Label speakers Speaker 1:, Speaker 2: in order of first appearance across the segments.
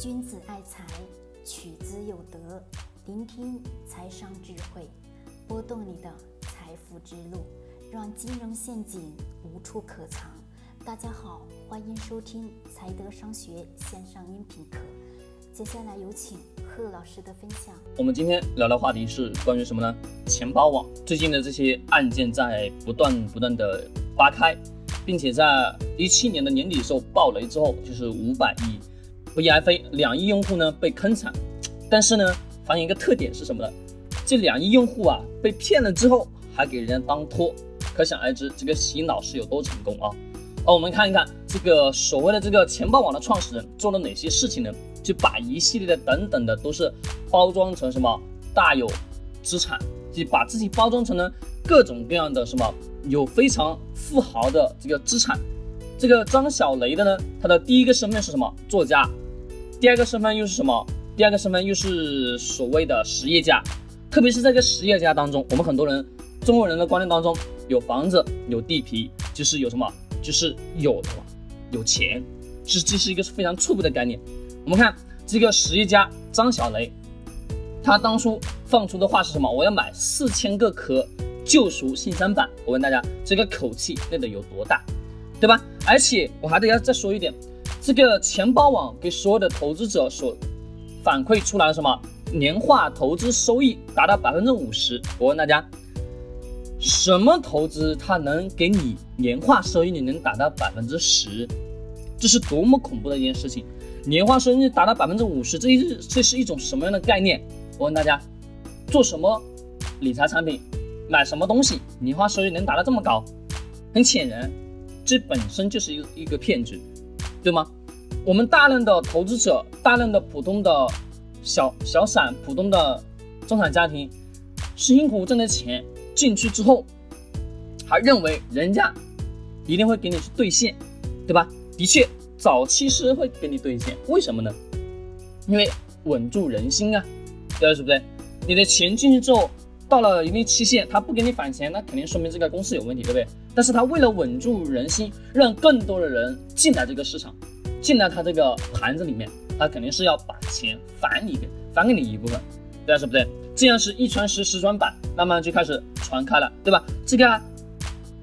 Speaker 1: 君子爱财，取之有德。聆听财商智慧，拨动你的财富之路，让金融陷阱无处可藏。大家好，欢迎收听财德商学线上音频课。接下来有请贺老师的分享。
Speaker 2: 我们今天聊的话题是关于什么呢？钱包网最近的这些案件在不断不断的扒开，并且在一七年的年底的时候爆雷之后，就是五百亿。不翼而飞，两亿用户呢被坑惨，但是呢，发现一个特点是什么呢？这两亿用户啊被骗了之后，还给人家当托，可想而知这个洗脑是有多成功啊！哦，我们看一看这个所谓的这个钱包网的创始人做了哪些事情呢？就把一系列的等等的都是包装成什么大有资产，就把自己包装成了各种各样的什么有非常富豪的这个资产。这个张小雷的呢，他的第一个身份是什么？作家。第二个身份又是什么？第二个身份又是所谓的实业家，特别是这个实业家当中，我们很多人中国人的观念当中，有房子有地皮，就是有什么，就是有什么有钱，是这是一个非常错误的概念。我们看这个实业家张小雷，他当初放出的话是什么？我要买四千个壳救赎新三板。我问大家，这个口气那得有多大，对吧？而且我还得要再说一点。这个钱包网给所有的投资者所反馈出来的什么年化投资收益达到百分之五十？我问大家，什么投资它能给你年化收益率能达到百分之十？这是多么恐怖的一件事情！年化收益率达到百分之五十，这是这是一种什么样的概念？我问大家，做什么理财产品，买什么东西，年化收益能达到这么高？很显然，这本身就是一个一个骗局。对吗？我们大量的投资者，大量的普通的小小散、普通的中产家庭，辛苦挣的钱进去之后，还认为人家一定会给你去兑现，对吧？的确，早期是会给你兑现，为什么呢？因为稳住人心啊，对吧？是不对？你的钱进去之后，到了一定期限，他不给你返钱，那肯定说明这个公司有问题，对不对？但是他为了稳住人心，让更多的人进来这个市场，进来他这个盘子里面，他肯定是要把钱返你返给你一部分，对啊，是不对？这样是一传十，十传百，慢慢就开始传开了，对吧？这个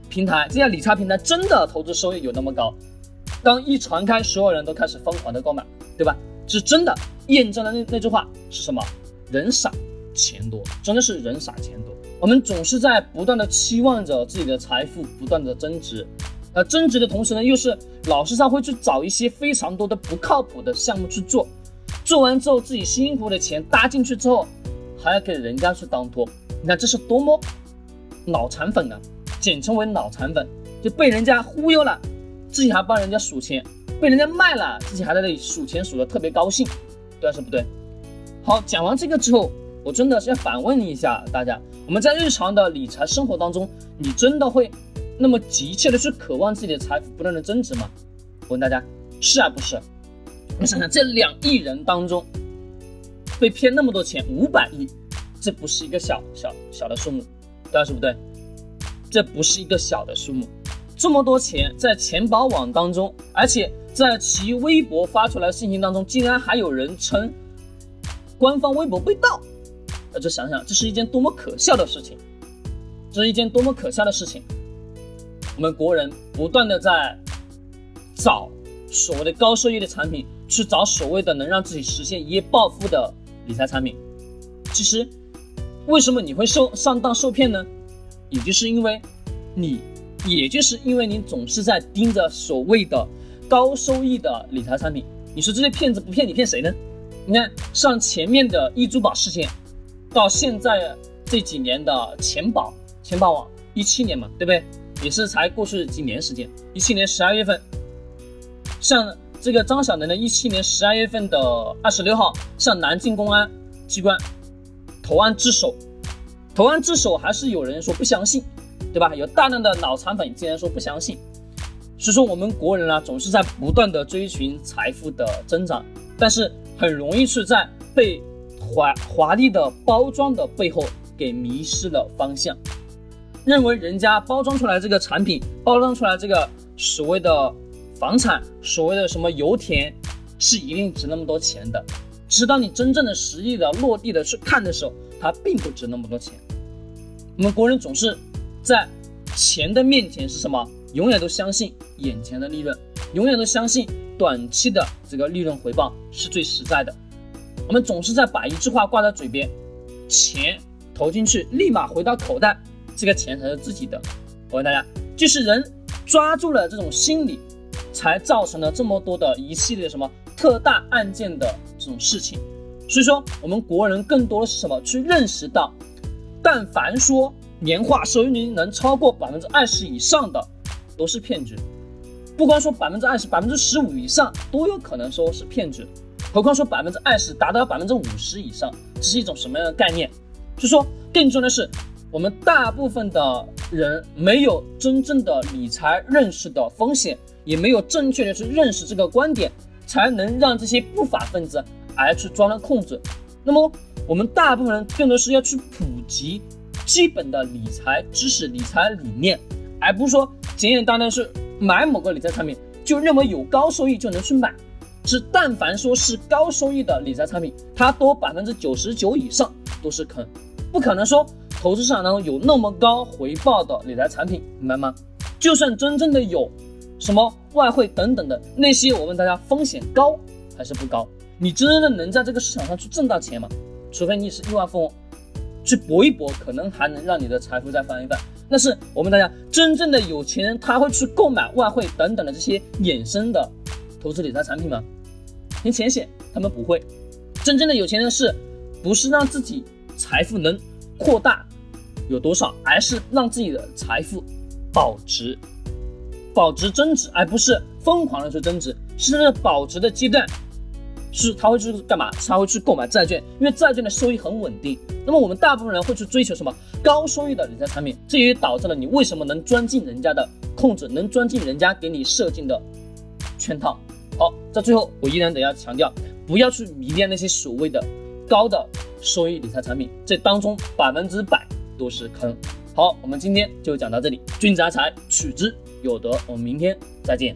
Speaker 2: 平台，这家理财平台真的投资收益有那么高？当一传开，所有人都开始疯狂的购买，对吧？是真的验证了那那句话是什么？人傻钱多，真的是人傻钱多。我们总是在不断的期望着自己的财富不断的增值，呃，增值的同时呢，又是老是上会去找一些非常多的不靠谱的项目去做，做完之后自己辛苦苦的钱搭进去之后，还要给人家去当托，你看这是多么脑残粉啊！简称为脑残粉，就被人家忽悠了，自己还帮人家数钱，被人家卖了，自己还在那里数钱数的特别高兴，对还是不对？好，讲完这个之后。我真的是要反问一下大家：我们在日常的理财生活当中，你真的会那么急切的去渴望自己的财富不断的增值吗？我问大家，是还不是？我想想，这两亿人当中，被骗那么多钱，五百亿，这不是一个小小小的数目，大家说不对？这不是一个小的数目，这么多钱在钱包网当中，而且在其微博发出来的信息当中，竟然还有人称官方微博被盗。大家想想，这是一件多么可笑的事情！这是一件多么可笑的事情！我们国人不断的在找所谓的高收益的产品，去找所谓的能让自己实现一夜暴富的理财产品。其实，为什么你会受上当受骗呢？也就是因为你，也就是因为你总是在盯着所谓的高收益的理财产品。你说这些骗子不骗你，骗谁呢？你看，像前面的易珠宝事件。到现在这几年的钱宝钱宝网，一七年嘛，对不对？也是才过去几年时间。一七年十二月份，像这个张小能的，一七年十二月份的二十六号，向南京公安机关投案自首。投案自首还是有人说不相信，对吧？有大量的脑残粉竟然说不相信。所以说我们国人呢，总是在不断的追寻财富的增长，但是很容易是在被。华华丽的包装的背后，给迷失了方向，认为人家包装出来这个产品，包装出来这个所谓的房产，所谓的什么油田，是一定值那么多钱的。直到你真正的实际的落地的去看的时候，它并不值那么多钱。我们国人总是在钱的面前是什么？永远都相信眼前的利润，永远都相信短期的这个利润回报是最实在的。我们总是在把一句话挂在嘴边：钱投进去，立马回到口袋，这个钱才是自己的。我问大家，就是人抓住了这种心理，才造成了这么多的一系列什么特大案件的这种事情。所以说，我们国人更多的是什么？去认识到，但凡说年化收益率能超过百分之二十以上的。都是骗局，不光说百分之二十，百分之十五以上都有可能说是骗局，何况说百分之二十达到百分之五十以上，这是一种什么样的概念？就说更重要的是，我们大部分的人没有真正的理财认识的风险，也没有正确的去认识这个观点，才能让这些不法分子而去钻了空子。那么我们大部分人更多是要去普及基本的理财知识、理财理念，而不是说。简简单单是买某个理财产品，就认为有高收益就能去买，是但凡说是高收益的理财产品，它多百分之九十九以上都是坑，不可能说投资市场当中有那么高回报的理财产品，明白吗？就算真正的有，什么外汇等等的那些，我问大家风险高还是不高？你真正的能在这个市场上去挣到钱吗？除非你是亿万富翁，去搏一搏，可能还能让你的财富再翻一番。但是我们大家真正的有钱人，他会去购买外汇等等的这些衍生的投资理财产品吗？很浅显，他们不会。真正的有钱人是，不是让自己财富能扩大有多少，而是让自己的财富保值、保值增值，而不是疯狂的去增值。是在保值的阶段。是他会去干嘛？他会去购买债券，因为债券的收益很稳定。那么我们大部分人会去追求什么高收益的理财产品？这也导致了你为什么能钻进人家的控制，能钻进人家给你设定的圈套。好，在最后我依然得要强调，不要去迷恋那些所谓的高的收益理财产品，这当中百分之百都是坑。好，我们今天就讲到这里，君子爱财，取之有德。我们明天再见。